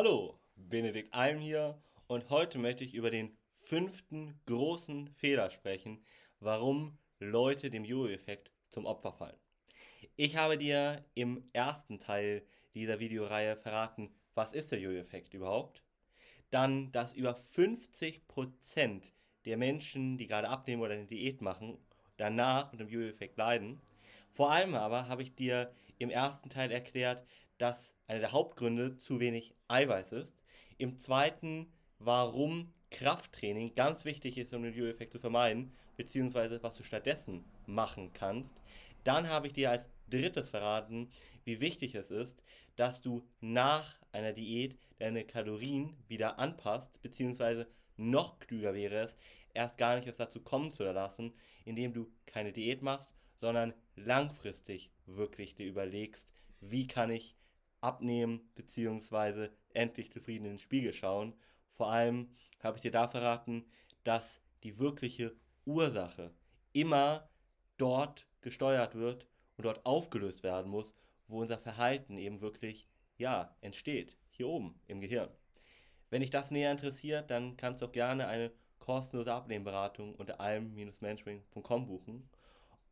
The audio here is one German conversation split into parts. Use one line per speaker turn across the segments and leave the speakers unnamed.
Hallo, Benedikt Alm hier und heute möchte ich über den fünften großen Fehler sprechen, warum Leute dem Jojo-Effekt zum Opfer fallen. Ich habe dir im ersten Teil dieser Videoreihe verraten, was ist der Jojo-Effekt überhaupt? Dann, dass über 50% der Menschen, die gerade abnehmen oder eine Diät machen, danach unter dem Jojo-Effekt leiden. Vor allem aber habe ich dir im ersten Teil erklärt, dass einer der Hauptgründe zu wenig Eiweiß ist. Im zweiten, warum Krafttraining ganz wichtig ist, um den Jojo-Effekt zu vermeiden, beziehungsweise was du stattdessen machen kannst. Dann habe ich dir als drittes verraten, wie wichtig es ist, dass du nach einer Diät deine Kalorien wieder anpasst, beziehungsweise noch klüger wäre es, erst gar nicht erst dazu kommen zu lassen, indem du keine Diät machst, sondern langfristig wirklich dir überlegst, wie kann ich abnehmen, beziehungsweise endlich zufrieden in den Spiegel schauen. Vor allem habe ich dir da verraten, dass die wirkliche Ursache immer dort gesteuert wird und dort aufgelöst werden muss, wo unser Verhalten eben wirklich, ja, entsteht. Hier oben im Gehirn. Wenn dich das näher interessiert, dann kannst du auch gerne eine kostenlose Abnehmberatung unter alm-mentoring.com buchen.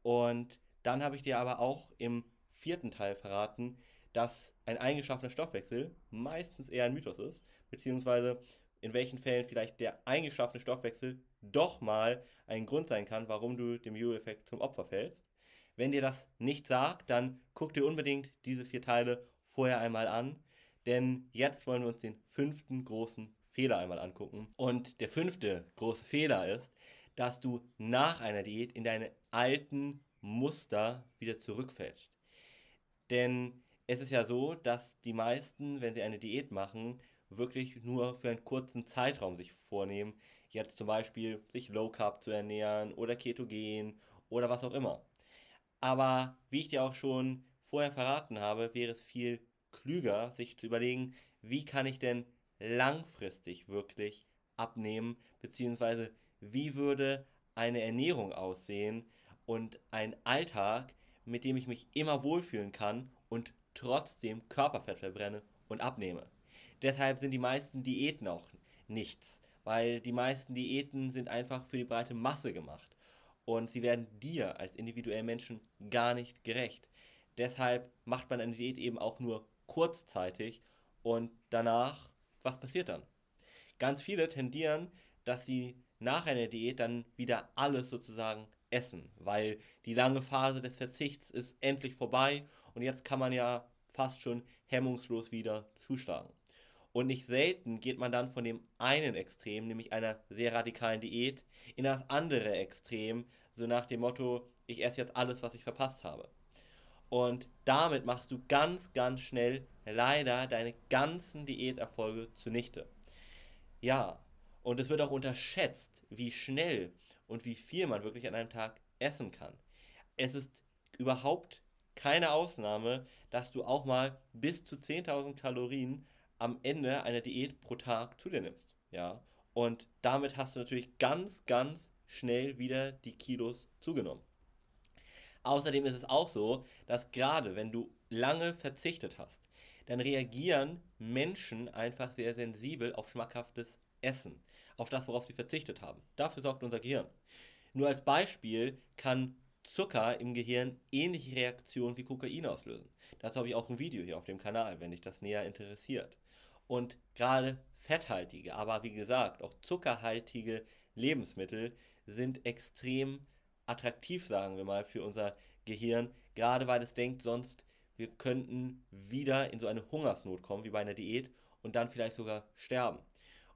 Und dann habe ich dir aber auch im vierten Teil verraten, dass ein eingeschaffener Stoffwechsel meistens eher ein Mythos ist, beziehungsweise in welchen Fällen vielleicht der eingeschaffene Stoffwechsel doch mal ein Grund sein kann, warum du dem Jojo-Effekt zum Opfer fällst. Wenn dir das nicht sagt, dann guck dir unbedingt diese vier Teile vorher einmal an, denn jetzt wollen wir uns den fünften großen Fehler einmal angucken. Und der fünfte große Fehler ist, dass du nach einer Diät in deine alten Muster wieder zurückfällst. Denn es ist ja so, dass die meisten, wenn sie eine Diät machen, wirklich nur für einen kurzen Zeitraum sich vornehmen, jetzt zum Beispiel sich Low Carb zu ernähren oder Ketogen oder was auch immer. Aber wie ich dir auch schon vorher verraten habe, wäre es viel klüger, sich zu überlegen, wie kann ich denn langfristig wirklich abnehmen, beziehungsweise wie würde eine Ernährung aussehen und ein Alltag, mit dem ich mich immer wohlfühlen kann und trotzdem Körperfett verbrenne und abnehme. Deshalb sind die meisten Diäten auch nichts, weil die meisten Diäten sind einfach für die breite Masse gemacht und sie werden dir als individuellen Menschen gar nicht gerecht. Deshalb macht man eine Diät eben auch nur kurzzeitig und danach, was passiert dann? Ganz viele tendieren, dass sie nach einer Diät dann wieder alles sozusagen essen, weil die lange Phase des Verzichts ist endlich vorbei und jetzt kann man ja fast schon hemmungslos wieder zuschlagen. Und nicht selten geht man dann von dem einen Extrem, nämlich einer sehr radikalen Diät, in das andere Extrem, so nach dem Motto, ich esse jetzt alles, was ich verpasst habe. Und damit machst du ganz, ganz schnell leider deine ganzen Diäterfolge zunichte. Ja, und es wird auch unterschätzt, wie schnell und wie viel man wirklich an einem Tag essen kann. Es ist überhaupt keine Ausnahme, dass du auch mal bis zu 10.000 Kalorien am Ende einer Diät pro Tag zu dir nimmst. Ja, und damit hast du natürlich ganz, ganz schnell wieder die Kilos zugenommen. Außerdem ist es auch so, dass gerade wenn du lange verzichtet hast, dann reagieren Menschen einfach sehr sensibel auf schmackhaftes Essen, auf das, worauf sie verzichtet haben. Dafür sorgt unser Gehirn. Nur als Beispiel kann Zucker im Gehirn ähnliche Reaktionen wie Kokain auslösen. Dazu habe ich auch ein Video hier auf dem Kanal, wenn dich das näher interessiert. Und gerade fetthaltige, aber wie gesagt auch zuckerhaltige Lebensmittel sind extrem attraktiv, sagen wir mal, für unser Gehirn, gerade weil es denkt sonst, wir könnten wieder in so eine Hungersnot kommen, wie bei einer Diät, und dann vielleicht sogar sterben.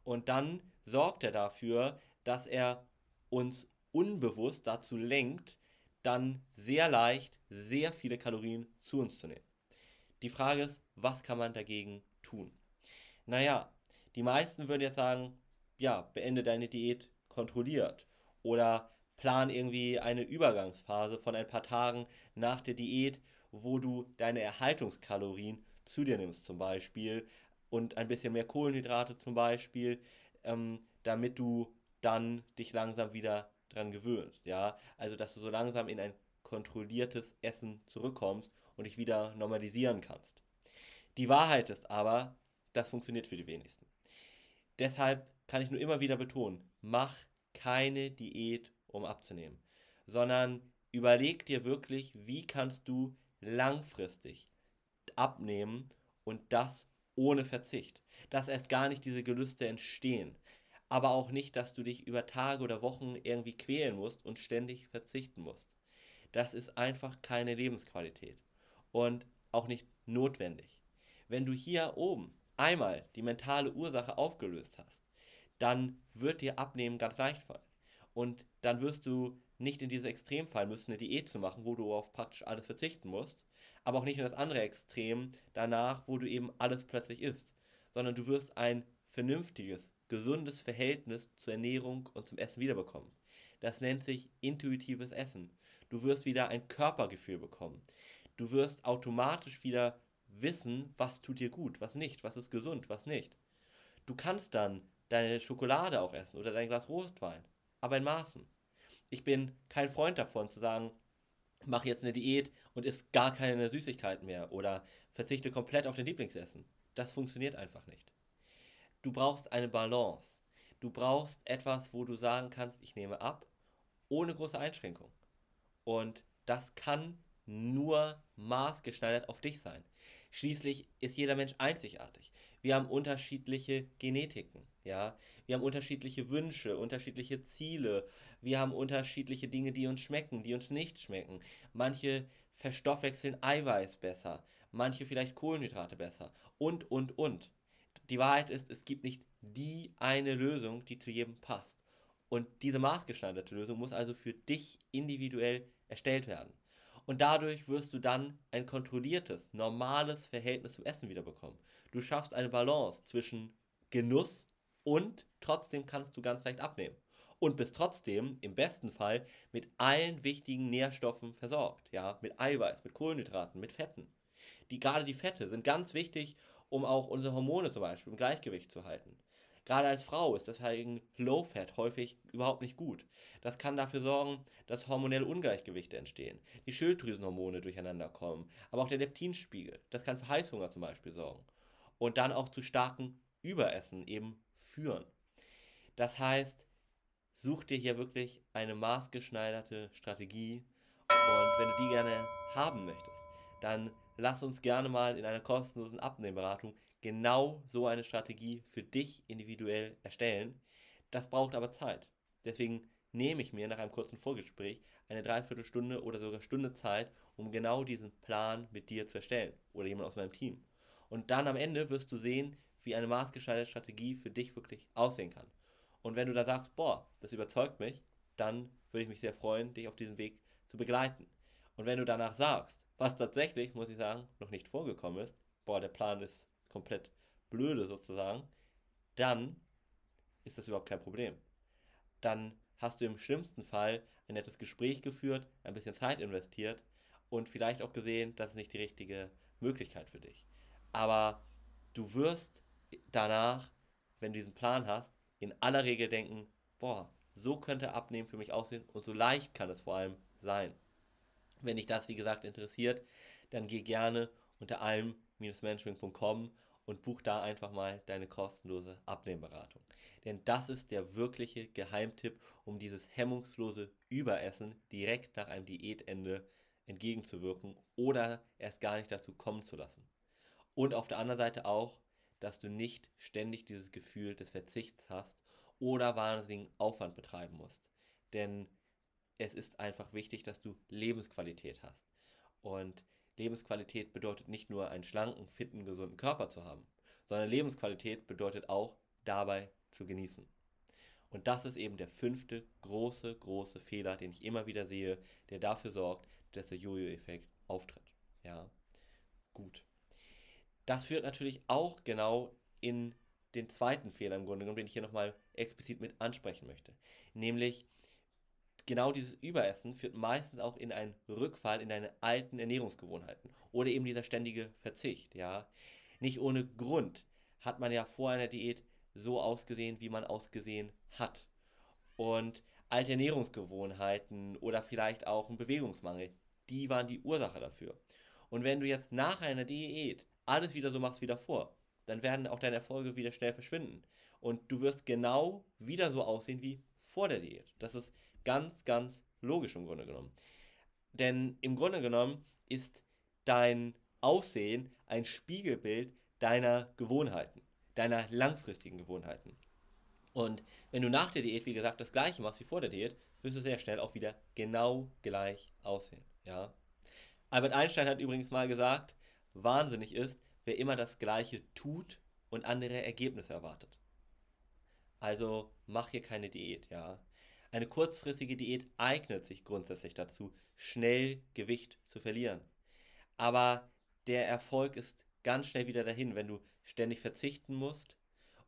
Und dann sorgt er dafür, dass er uns unbewusst dazu lenkt, dann sehr leicht sehr viele Kalorien zu uns zu nehmen. Die Frage ist, was kann man dagegen tun? Naja, die meisten würden jetzt sagen, ja, beende deine Diät kontrolliert oder plan irgendwie eine Übergangsphase von ein paar Tagen nach der Diät, wo du deine Erhaltungskalorien zu dir nimmst zum Beispiel und ein bisschen mehr Kohlenhydrate zum Beispiel, ähm, damit du dann dich langsam wieder dran gewöhnst, ja. Also, dass du so langsam in ein kontrolliertes Essen zurückkommst und dich wieder normalisieren kannst. Die Wahrheit ist aber, das funktioniert für die wenigsten. Deshalb kann ich nur immer wieder betonen, mach keine Diät, um abzunehmen, sondern überleg dir wirklich, wie kannst du langfristig abnehmen und das ohne Verzicht. Dass erst gar nicht diese Gelüste entstehen. Aber auch nicht, dass du dich über Tage oder Wochen irgendwie quälen musst und ständig verzichten musst. Das ist einfach keine Lebensqualität und auch nicht notwendig. Wenn du hier oben einmal die mentale Ursache aufgelöst hast, dann wird dir Abnehmen ganz leicht fallen. Und dann wirst du nicht in dieses Extrem fallen müssen, eine Diät zu machen, wo du auf praktisch alles verzichten musst, aber auch nicht in das andere Extrem danach, wo du eben alles plötzlich isst, sondern du wirst ein vernünftiges, gesundes Verhältnis zur Ernährung und zum Essen wiederbekommen. Das nennt sich intuitives Essen. Du wirst wieder ein Körpergefühl bekommen. Du wirst automatisch wieder wissen, was tut dir gut, was nicht, was ist gesund, was nicht. Du kannst dann deine Schokolade auch essen oder dein Glas Rotwein, aber in Maßen. Ich bin kein Freund davon zu sagen, mach jetzt eine Diät und isst gar keine Süßigkeiten mehr oder verzichte komplett auf dein Lieblingsessen. Das funktioniert einfach nicht. Du brauchst eine Balance. Du brauchst etwas, wo du sagen kannst, ich nehme ab, ohne große Einschränkung. Und das kann nur maßgeschneidert auf dich sein. Schließlich ist jeder Mensch einzigartig. Wir haben unterschiedliche Genetiken, ja. Wir haben unterschiedliche Wünsche, unterschiedliche Ziele. Wir haben unterschiedliche Dinge, die uns schmecken, die uns nicht schmecken. Manche verstoffwechseln Eiweiß besser, manche vielleicht Kohlenhydrate besser und, und, und. Die Wahrheit ist, es gibt nicht die eine Lösung, die zu jedem passt. Und diese maßgeschneiderte Lösung muss also für dich individuell erstellt werden. Und dadurch wirst du dann ein kontrolliertes, normales Verhältnis zum Essen wiederbekommen. Du schaffst eine Balance zwischen Genuss und trotzdem kannst du ganz leicht abnehmen. Und bist trotzdem im besten Fall mit allen wichtigen Nährstoffen versorgt. Ja, mit Eiweiß, mit Kohlenhydraten, mit Fetten. Die, gerade die Fette sind ganz wichtig, um auch unsere Hormone zum Beispiel im Gleichgewicht zu halten. Gerade als Frau ist deswegen Low Fat häufig überhaupt nicht gut. Das kann dafür sorgen, dass hormonelle Ungleichgewichte entstehen, die Schilddrüsenhormone durcheinander kommen, aber auch der Leptinspiegel. Das kann für Heißhunger zum Beispiel sorgen. Und dann auch zu starken Überessen eben führen. Das heißt, such dir hier wirklich eine maßgeschneiderte Strategie und wenn du die gerne haben möchtest, dann lass uns gerne mal in einer kostenlosen Abnehmberatung genau so eine Strategie für dich individuell erstellen. Das braucht aber Zeit. Deswegen nehme ich mir nach einem kurzen Vorgespräch eine Dreiviertelstunde oder sogar Stunde Zeit, um genau diesen Plan mit dir zu erstellen oder jemand aus meinem Team. Und dann am Ende wirst du sehen, wie eine maßgeschneiderte Strategie für dich wirklich aussehen kann. Und wenn du da sagst, boah, das überzeugt mich, dann würde ich mich sehr freuen, dich auf diesem Weg zu begleiten. Und wenn du danach sagst, was tatsächlich, muss ich sagen, noch nicht vorgekommen ist, boah, der Plan ist komplett blöde sozusagen, dann ist das überhaupt kein Problem. Dann hast du im schlimmsten Fall ein nettes Gespräch geführt, ein bisschen Zeit investiert und vielleicht auch gesehen, das ist nicht die richtige Möglichkeit für dich. Aber du wirst danach, wenn du diesen Plan hast, in aller Regel denken, boah, so könnte Abnehmen für mich aussehen und so leicht kann es vor allem sein. Wenn dich das, wie gesagt, interessiert, dann geh gerne unter allem-management.com und buch da einfach mal deine kostenlose Abnehmberatung. Denn das ist der wirkliche Geheimtipp, um dieses hemmungslose Überessen direkt nach einem Diätende entgegenzuwirken oder erst gar nicht dazu kommen zu lassen. Und auf der anderen Seite auch, dass du nicht ständig dieses Gefühl des Verzichts hast oder wahnsinnigen Aufwand betreiben musst. Denn es ist einfach wichtig, dass du Lebensqualität hast. Und Lebensqualität bedeutet nicht nur einen schlanken, fitten, gesunden Körper zu haben, sondern Lebensqualität bedeutet auch dabei zu genießen. Und das ist eben der fünfte große, große Fehler, den ich immer wieder sehe, der dafür sorgt, dass der Jojo-Effekt auftritt. Ja, gut. Das führt natürlich auch genau in den zweiten Fehler im Grunde genommen, den ich hier nochmal explizit mit ansprechen möchte. Nämlich, genau dieses Überessen führt meistens auch in einen Rückfall in deine alten Ernährungsgewohnheiten oder eben dieser ständige Verzicht, ja. Nicht ohne Grund hat man ja vor einer Diät so ausgesehen, wie man ausgesehen hat. Und alte Ernährungsgewohnheiten oder vielleicht auch ein Bewegungsmangel, die waren die Ursache dafür. Und wenn du jetzt nach einer Diät alles wieder so machst wie davor, dann werden auch deine Erfolge wieder schnell verschwinden. Und du wirst genau wieder so aussehen wie vor der Diät. Das ist ganz, ganz logisch im Grunde genommen. Denn im Grunde genommen ist dein Aussehen ein Spiegelbild deiner Gewohnheiten, deiner langfristigen Gewohnheiten. Und wenn du nach der Diät, wie gesagt, das gleiche machst wie vor der Diät, wirst du sehr schnell auch wieder genau gleich aussehen. Ja? Albert Einstein hat übrigens mal gesagt, wahnsinnig ist, wer immer das Gleiche tut und andere Ergebnisse erwartet. Also mach hier keine Diät, ja. Eine kurzfristige Diät eignet sich grundsätzlich dazu, schnell Gewicht zu verlieren. Aber der Erfolg ist ganz schnell wieder dahin, wenn du ständig verzichten musst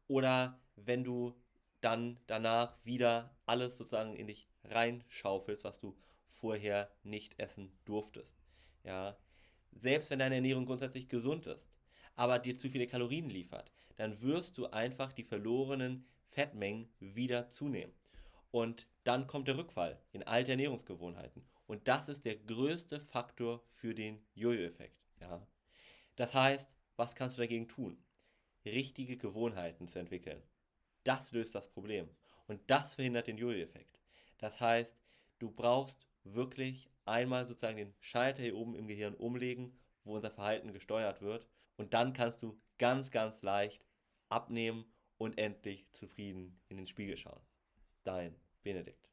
oder wenn du dann danach wieder alles sozusagen in dich reinschaufelst, was du vorher nicht essen durftest. Ja, selbst wenn deine Ernährung grundsätzlich gesund ist, aber dir zu viele Kalorien liefert, dann wirst du einfach die verlorenen Fettmengen wieder zunehmen. Und dann kommt der Rückfall in alte Ernährungsgewohnheiten. Und das ist der größte Faktor für den Jojo-Effekt. Ja? Das heißt, was kannst du dagegen tun? Richtige Gewohnheiten zu entwickeln. Das löst das Problem. Und das verhindert den Jojo-Effekt. Das heißt, du brauchst wirklich einmal sozusagen den Schalter hier oben im Gehirn umlegen, wo unser Verhalten gesteuert wird. Und dann kannst du ganz, ganz leicht abnehmen und endlich zufrieden in den Spiegel schauen. Dein Benedict.